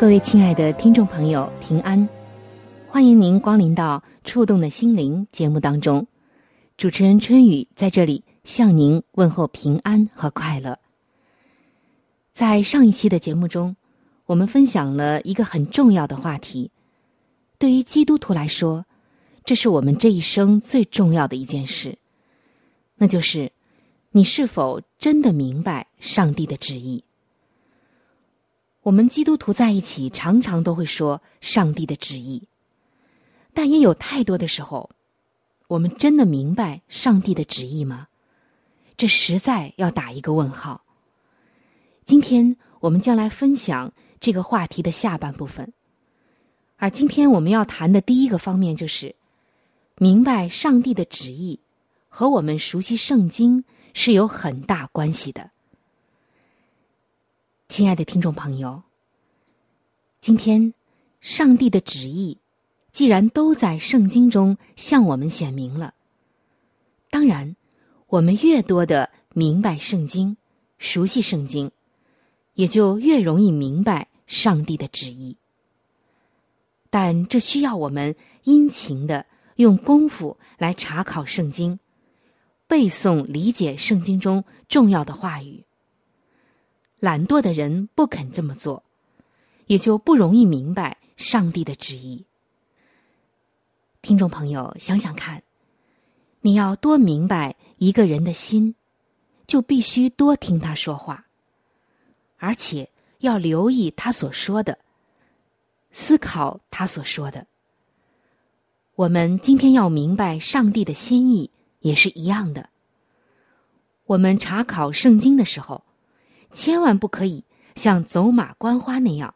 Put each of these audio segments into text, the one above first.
各位亲爱的听众朋友，平安！欢迎您光临到《触动的心灵》节目当中。主持人春雨在这里向您问候平安和快乐。在上一期的节目中，我们分享了一个很重要的话题。对于基督徒来说，这是我们这一生最重要的一件事，那就是你是否真的明白上帝的旨意。我们基督徒在一起常常都会说上帝的旨意，但也有太多的时候。我们真的明白上帝的旨意吗？这实在要打一个问号。今天我们将来分享这个话题的下半部分，而今天我们要谈的第一个方面就是明白上帝的旨意和我们熟悉圣经是有很大关系的。亲爱的听众朋友，今天上帝的旨意。既然都在圣经中向我们显明了，当然，我们越多的明白圣经、熟悉圣经，也就越容易明白上帝的旨意。但这需要我们殷勤的用功夫来查考圣经，背诵理解圣经中重要的话语。懒惰的人不肯这么做，也就不容易明白上帝的旨意。听众朋友，想想看，你要多明白一个人的心，就必须多听他说话，而且要留意他所说的，思考他所说的。我们今天要明白上帝的心意，也是一样的。我们查考圣经的时候，千万不可以像走马观花那样，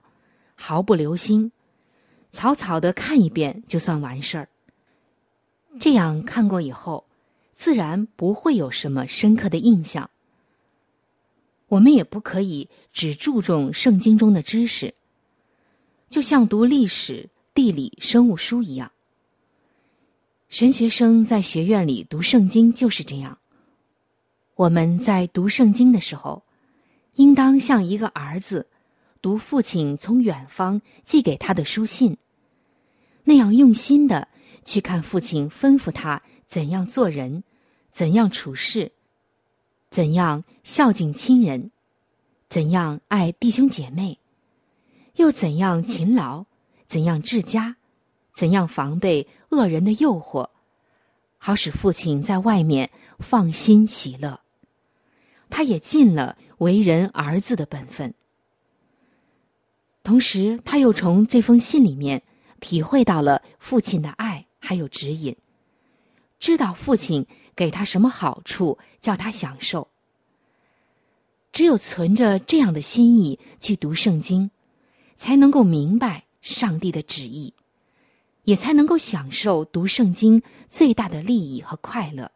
毫不留心，草草的看一遍就算完事儿。这样看过以后，自然不会有什么深刻的印象。我们也不可以只注重圣经中的知识，就像读历史、地理、生物书一样。神学生在学院里读圣经就是这样。我们在读圣经的时候，应当像一个儿子读父亲从远方寄给他的书信，那样用心的。去看父亲吩咐他怎样做人，怎样处事，怎样孝敬亲人，怎样爱弟兄姐妹，又怎样勤劳，怎样治家，怎样防备恶人的诱惑，好使父亲在外面放心喜乐。他也尽了为人儿子的本分。同时，他又从这封信里面体会到了父亲的爱。还有指引，知道父亲给他什么好处，叫他享受。只有存着这样的心意去读圣经，才能够明白上帝的旨意，也才能够享受读圣经最大的利益和快乐。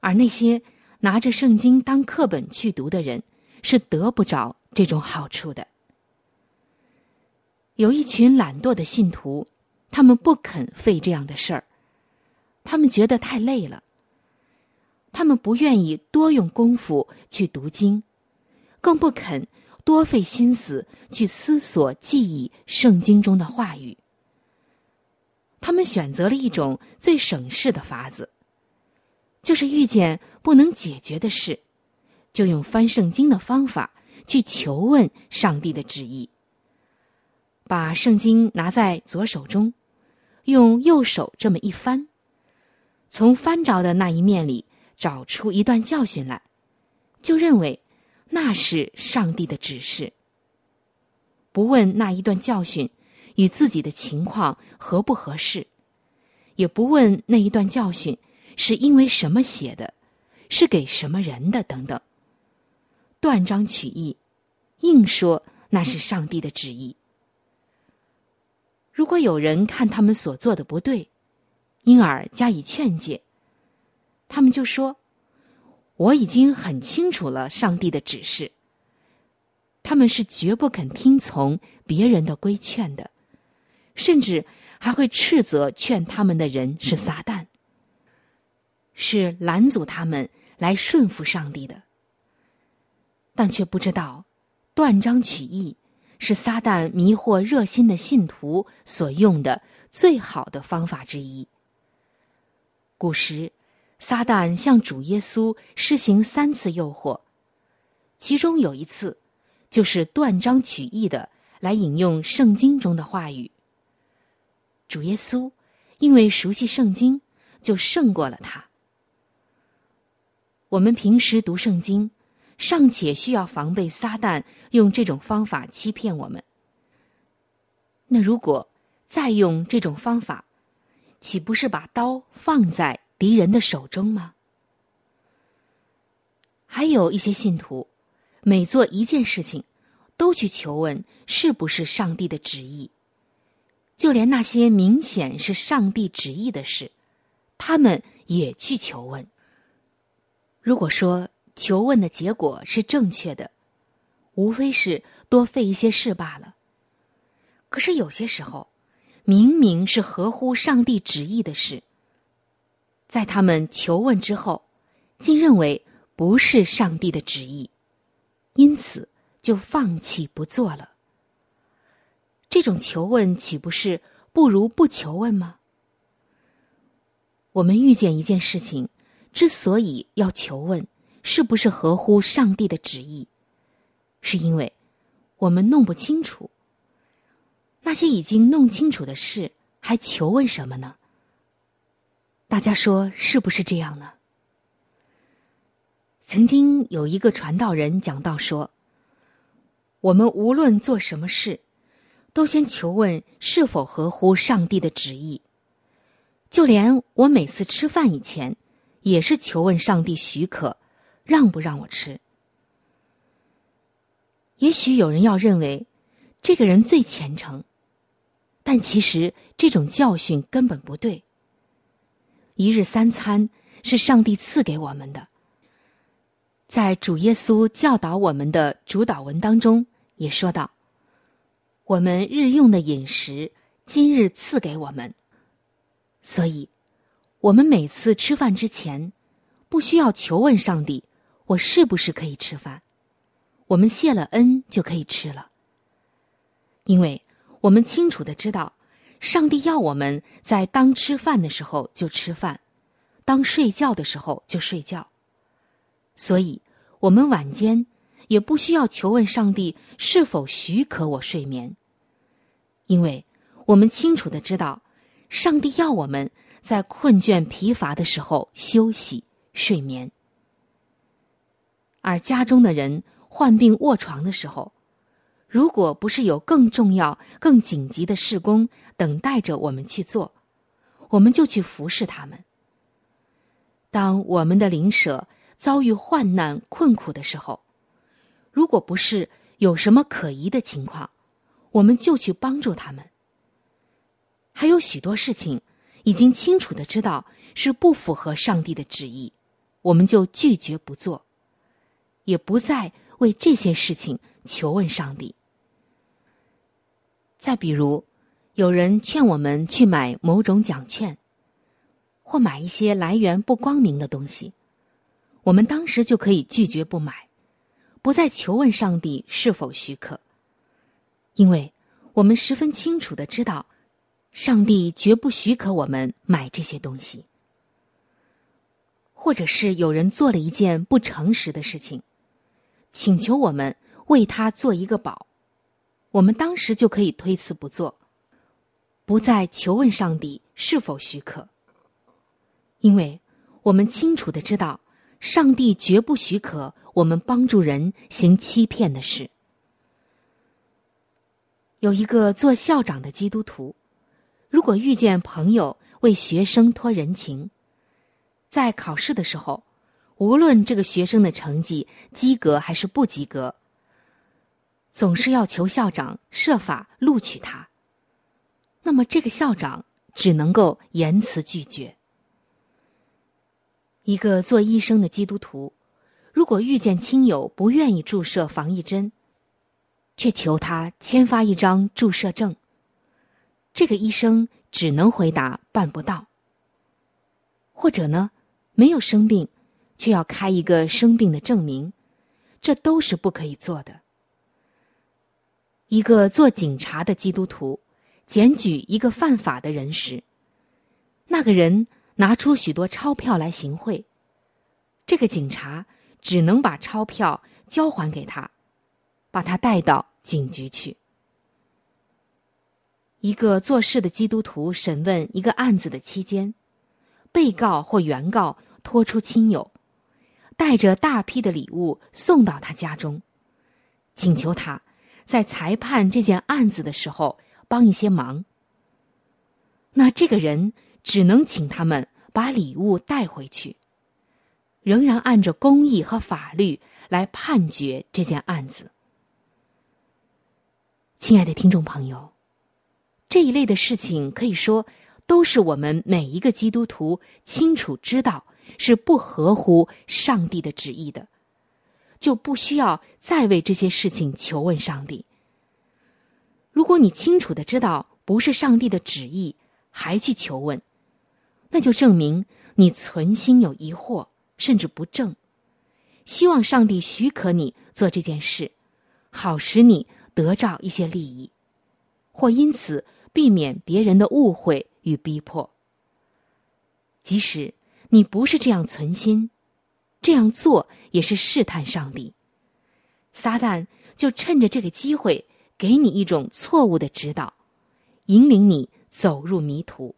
而那些拿着圣经当课本去读的人，是得不着这种好处的。有一群懒惰的信徒。他们不肯费这样的事儿，他们觉得太累了。他们不愿意多用功夫去读经，更不肯多费心思去思索记忆圣经中的话语。他们选择了一种最省事的法子，就是遇见不能解决的事，就用翻圣经的方法去求问上帝的旨意。把圣经拿在左手中，用右手这么一翻，从翻着的那一面里找出一段教训来，就认为那是上帝的指示。不问那一段教训与自己的情况合不合适，也不问那一段教训是因为什么写的，是给什么人的等等，断章取义，硬说那是上帝的旨意。如果有人看他们所做的不对，因而加以劝诫，他们就说：“我已经很清楚了上帝的指示。”他们是绝不肯听从别人的规劝的，甚至还会斥责劝他们的人是撒旦，是拦阻他们来顺服上帝的，但却不知道断章取义。是撒旦迷惑热心的信徒所用的最好的方法之一。古时，撒旦向主耶稣施行三次诱惑，其中有一次，就是断章取义的来引用圣经中的话语。主耶稣因为熟悉圣经，就胜过了他。我们平时读圣经。尚且需要防备撒旦用这种方法欺骗我们。那如果再用这种方法，岂不是把刀放在敌人的手中吗？还有一些信徒，每做一件事情，都去求问是不是上帝的旨意。就连那些明显是上帝旨意的事，他们也去求问。如果说，求问的结果是正确的，无非是多费一些事罢了。可是有些时候，明明是合乎上帝旨意的事，在他们求问之后，竟认为不是上帝的旨意，因此就放弃不做了。这种求问岂不是不如不求问吗？我们遇见一件事情，之所以要求问。是不是合乎上帝的旨意？是因为我们弄不清楚。那些已经弄清楚的事，还求问什么呢？大家说是不是这样呢？曾经有一个传道人讲到说：“我们无论做什么事，都先求问是否合乎上帝的旨意。就连我每次吃饭以前，也是求问上帝许可。”让不让我吃？也许有人要认为这个人最虔诚，但其实这种教训根本不对。一日三餐是上帝赐给我们的，在主耶稣教导我们的主导文当中也说到：“我们日用的饮食，今日赐给我们。”所以，我们每次吃饭之前，不需要求问上帝。我是不是可以吃饭？我们谢了恩就可以吃了，因为我们清楚的知道，上帝要我们在当吃饭的时候就吃饭，当睡觉的时候就睡觉，所以我们晚间也不需要求问上帝是否许可我睡眠，因为我们清楚的知道，上帝要我们在困倦疲乏的时候休息睡眠。而家中的人患病卧床的时候，如果不是有更重要、更紧急的事工等待着我们去做，我们就去服侍他们。当我们的灵舍遭遇患难困苦的时候，如果不是有什么可疑的情况，我们就去帮助他们。还有许多事情已经清楚的知道是不符合上帝的旨意，我们就拒绝不做。也不再为这些事情求问上帝。再比如，有人劝我们去买某种奖券，或买一些来源不光明的东西，我们当时就可以拒绝不买，不再求问上帝是否许可，因为我们十分清楚的知道，上帝绝不许可我们买这些东西。或者是有人做了一件不诚实的事情。请求我们为他做一个保，我们当时就可以推辞不做，不再求问上帝是否许可，因为我们清楚的知道，上帝绝不许可我们帮助人行欺骗的事。有一个做校长的基督徒，如果遇见朋友为学生托人情，在考试的时候，无论这个学生的成绩及格还是不及格，总是要求校长设法录取他。那么，这个校长只能够言辞拒绝。一个做医生的基督徒，如果遇见亲友不愿意注射防疫针，却求他签发一张注射证。这个医生只能回答办不到，或者呢，没有生病，却要开一个生病的证明，这都是不可以做的。一个做警察的基督徒检举一个犯法的人时，那个人拿出许多钞票来行贿，这个警察只能把钞票交还给他。把他带到警局去。一个做事的基督徒审问一个案子的期间，被告或原告拖出亲友，带着大批的礼物送到他家中，请求他在裁判这件案子的时候帮一些忙。那这个人只能请他们把礼物带回去，仍然按照公义和法律来判决这件案子。亲爱的听众朋友，这一类的事情可以说都是我们每一个基督徒清楚知道是不合乎上帝的旨意的，就不需要再为这些事情求问上帝。如果你清楚的知道不是上帝的旨意，还去求问，那就证明你存心有疑惑，甚至不正，希望上帝许可你做这件事，好使你。得着一些利益，或因此避免别人的误会与逼迫。即使你不是这样存心，这样做也是试探上帝。撒旦就趁着这个机会，给你一种错误的指导，引领你走入迷途，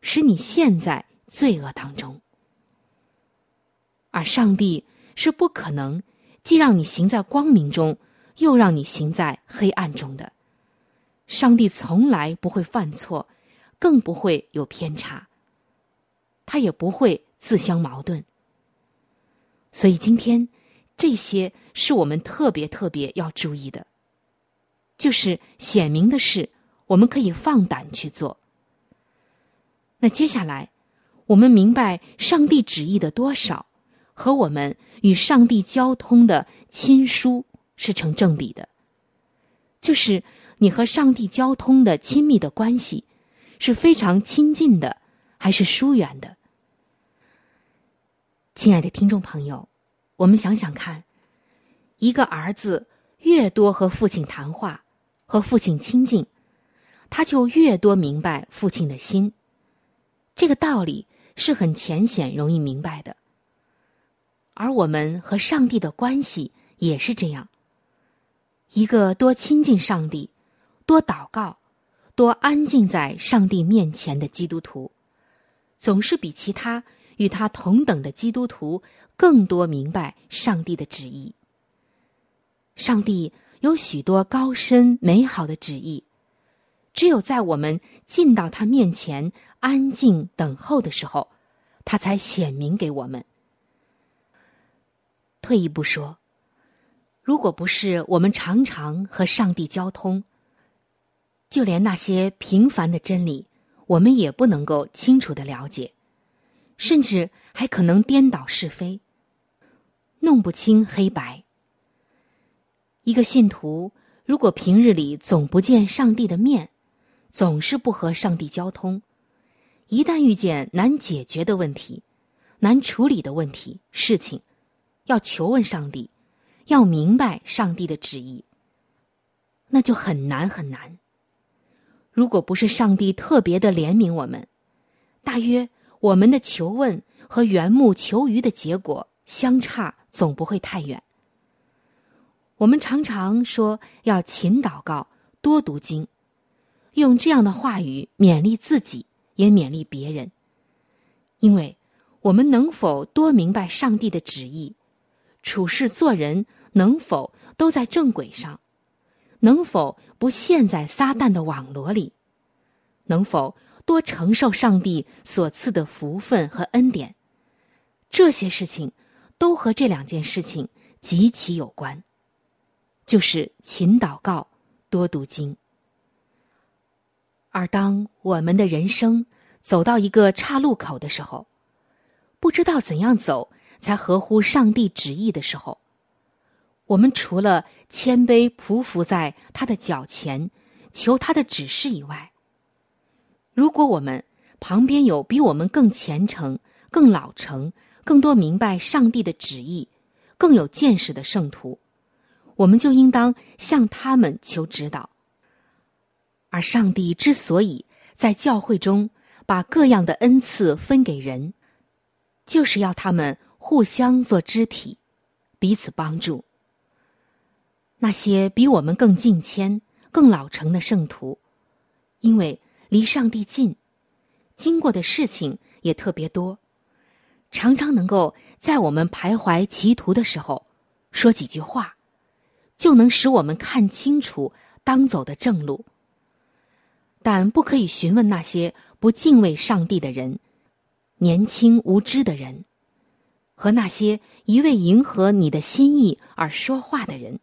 使你陷在罪恶当中。而上帝是不可能既让你行在光明中。又让你行在黑暗中的，上帝从来不会犯错，更不会有偏差。他也不会自相矛盾。所以今天，这些是我们特别特别要注意的，就是显明的事，我们可以放胆去做。那接下来，我们明白上帝旨意的多少，和我们与上帝交通的亲疏。是成正比的，就是你和上帝交通的亲密的关系是非常亲近的，还是疏远的？亲爱的听众朋友，我们想想看，一个儿子越多和父亲谈话，和父亲亲近，他就越多明白父亲的心。这个道理是很浅显、容易明白的。而我们和上帝的关系也是这样。一个多亲近上帝、多祷告、多安静在上帝面前的基督徒，总是比其他与他同等的基督徒更多明白上帝的旨意。上帝有许多高深美好的旨意，只有在我们进到他面前安静等候的时候，他才显明给我们。退一步说。如果不是我们常常和上帝交通，就连那些平凡的真理，我们也不能够清楚的了解，甚至还可能颠倒是非，弄不清黑白。一个信徒如果平日里总不见上帝的面，总是不和上帝交通，一旦遇见难解决的问题、难处理的问题、事情，要求问上帝。要明白上帝的旨意，那就很难很难。如果不是上帝特别的怜悯我们，大约我们的求问和缘木求鱼的结果相差总不会太远。我们常常说要勤祷告、多读经，用这样的话语勉励自己，也勉励别人。因为，我们能否多明白上帝的旨意，处事做人能否都在正轨上，能否不陷在撒旦的网罗里，能否多承受上帝所赐的福分和恩典，这些事情都和这两件事情极其有关。就是勤祷告，多读经。而当我们的人生走到一个岔路口的时候，不知道怎样走才合乎上帝旨意的时候，我们除了谦卑匍匐在他的脚前，求他的指示以外，如果我们旁边有比我们更虔诚、更老成、更多明白上帝的旨意、更有见识的圣徒，我们就应当向他们求指导。而上帝之所以在教会中把各样的恩赐分给人，就是要他们互相做肢体，彼此帮助。那些比我们更敬谦、更老成的圣徒，因为离上帝近，经过的事情也特别多，常常能够在我们徘徊歧途的时候说几句话。就能使我们看清楚当走的正路，但不可以询问那些不敬畏上帝的人、年轻无知的人，和那些一味迎合你的心意而说话的人。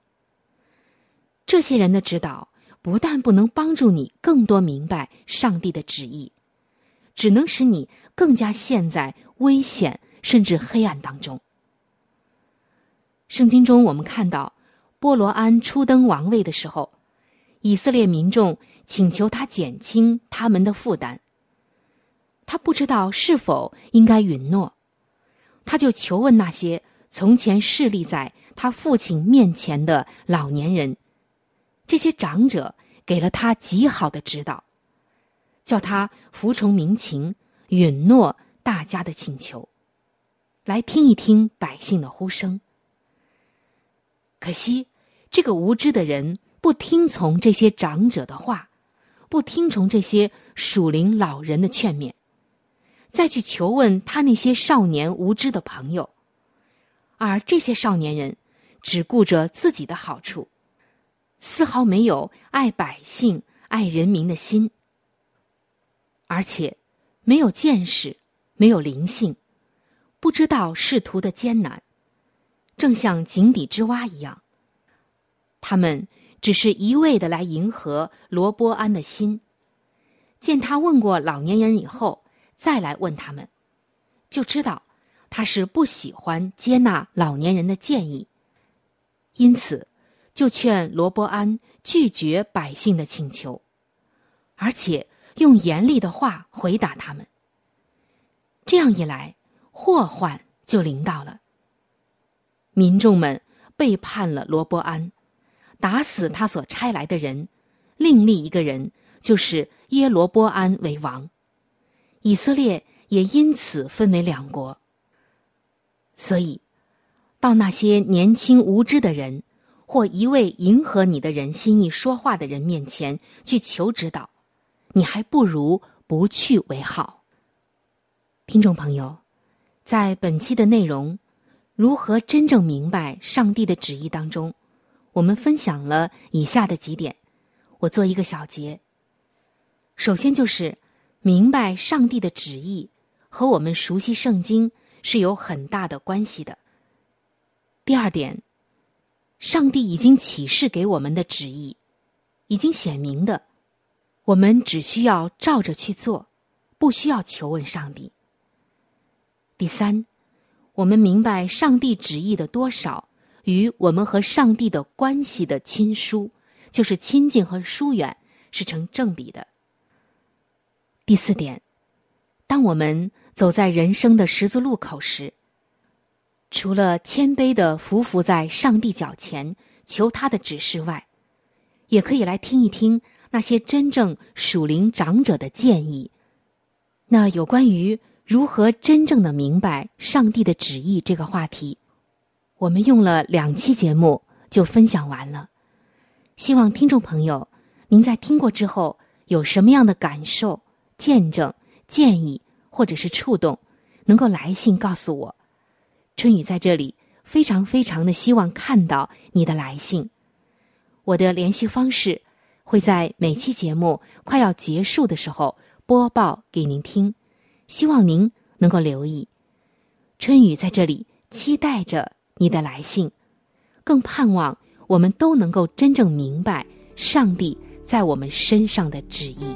这些人的指导不但不能帮助你更多明白上帝的旨意，只能使你更加陷在危险甚至黑暗当中。圣经中我们看到。波罗安初登王位的时候，以色列民众请求他减轻他们的负担。他不知道是否应该允诺，他就求问那些从前侍立在他父亲面前的老年人。这些长者给了他极好的指导，叫他服从民情，允诺大家的请求，来听一听百姓的呼声。可惜。这个无知的人不听从这些长者的话，不听从这些属灵老人的劝勉，再去求问他那些少年无知的朋友，而这些少年人只顾着自己的好处，丝毫没有爱百姓、爱人民的心，而且没有见识，没有灵性，不知道仕途的艰难，正像井底之蛙一样。他们只是一味的来迎合罗波安的心，见他问过老年人以后，再来问他们，就知道他是不喜欢接纳老年人的建议，因此就劝罗伯安拒绝百姓的请求，而且用严厉的话回答他们。这样一来，祸患就临到了。民众们背叛了罗伯安。打死他所差来的人，另立一个人，就是耶罗波安为王。以色列也因此分为两国。所以，到那些年轻无知的人，或一位迎合你的人心意说话的人面前去求指导，你还不如不去为好。听众朋友，在本期的内容，如何真正明白上帝的旨意当中？我们分享了以下的几点，我做一个小结。首先就是明白上帝的旨意和我们熟悉圣经是有很大的关系的。第二点，上帝已经启示给我们的旨意，已经显明的，我们只需要照着去做，不需要求问上帝。第三，我们明白上帝旨意的多少。与我们和上帝的关系的亲疏，就是亲近和疏远是成正比的。第四点，当我们走在人生的十字路口时，除了谦卑的匍匐在上帝脚前求他的指示外，也可以来听一听那些真正属灵长者的建议。那有关于如何真正的明白上帝的旨意这个话题。我们用了两期节目就分享完了。希望听众朋友，您在听过之后有什么样的感受、见证、建议或者是触动，能够来信告诉我。春雨在这里非常非常的希望看到你的来信。我的联系方式会在每期节目快要结束的时候播报给您听，希望您能够留意。春雨在这里期待着你的来信，更盼望我们都能够真正明白上帝在我们身上的旨意。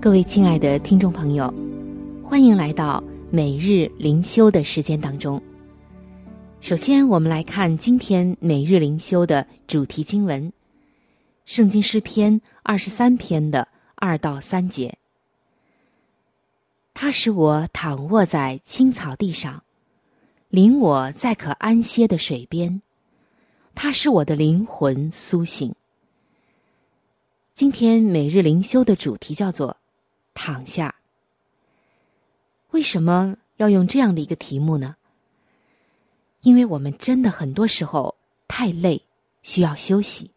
各位亲爱的听众朋友，欢迎来到每日灵修的时间当中。首先，我们来看今天每日灵修的主题经文，《圣经诗篇》二十三篇的二到三节。他使我躺卧在青草地上，领我在可安歇的水边。他使我的灵魂苏醒。今天每日灵修的主题叫做“躺下”。为什么要用这样的一个题目呢？因为我们真的很多时候太累，需要休息。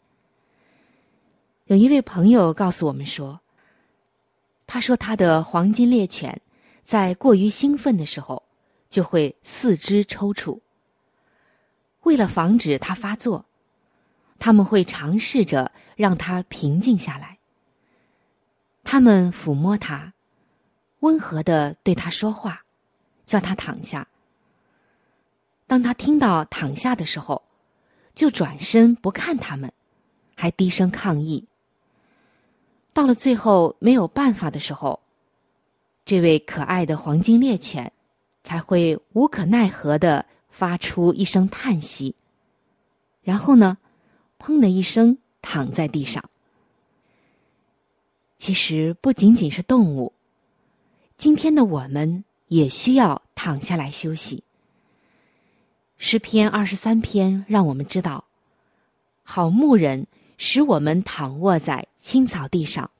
有一位朋友告诉我们说：“他说他的黄金猎犬在过于兴奋的时候就会四肢抽搐。为了防止它发作，他们会尝试着让它平静下来。他们抚摸它，温和的对它说话，叫它躺下。”当他听到躺下的时候，就转身不看他们，还低声抗议。到了最后没有办法的时候，这位可爱的黄金猎犬才会无可奈何的发出一声叹息，然后呢，砰的一声躺在地上。其实不仅仅是动物，今天的我们也需要躺下来休息。诗篇二十三篇让我们知道，好牧人使我们躺卧在青草地上，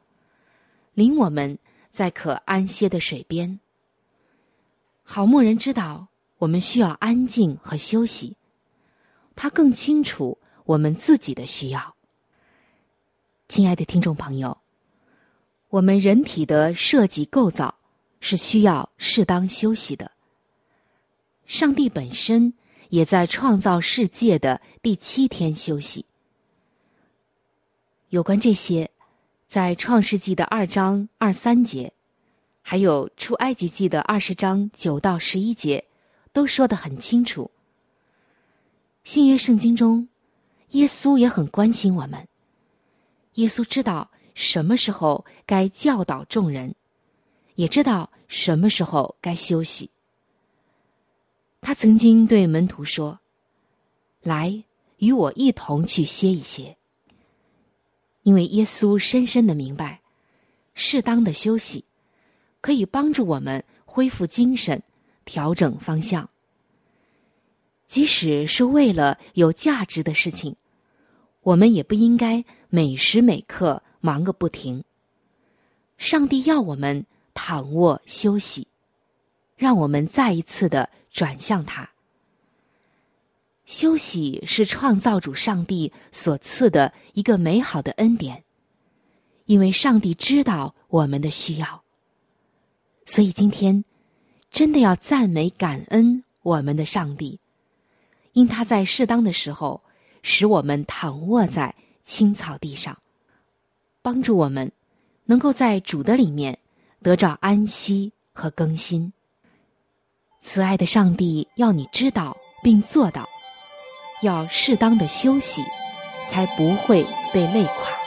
领我们在可安歇的水边。好牧人知道我们需要安静和休息，他更清楚我们自己的需要。亲爱的听众朋友，我们人体的设计构造是需要适当休息的。上帝本身。也在创造世界的第七天休息。有关这些，在创世纪的二章二三节，还有出埃及记的二十章九到十一节，都说得很清楚。新约圣经中，耶稣也很关心我们。耶稣知道什么时候该教导众人，也知道什么时候该休息。他曾经对门徒说：“来，与我一同去歇一歇。”因为耶稣深深的明白，适当的休息可以帮助我们恢复精神、调整方向。即使是为了有价值的事情，我们也不应该每时每刻忙个不停。上帝要我们躺卧休息，让我们再一次的。转向他。休息是创造主上帝所赐的一个美好的恩典，因为上帝知道我们的需要。所以今天，真的要赞美感恩我们的上帝，因他在适当的时候使我们躺卧在青草地上，帮助我们能够在主的里面得着安息和更新。慈爱的上帝要你知道并做到，要适当的休息，才不会被累垮。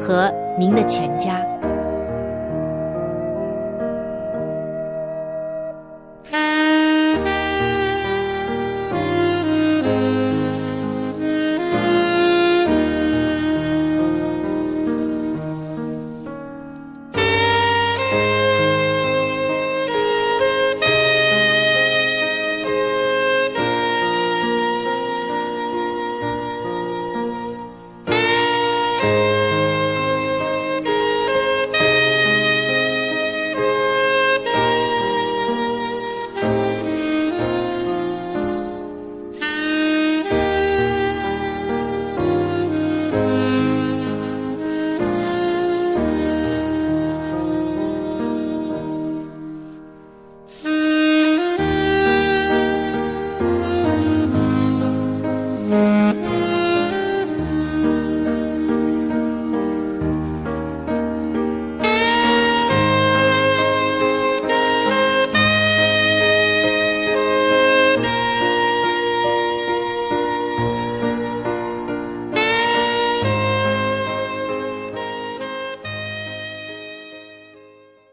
和您的全家。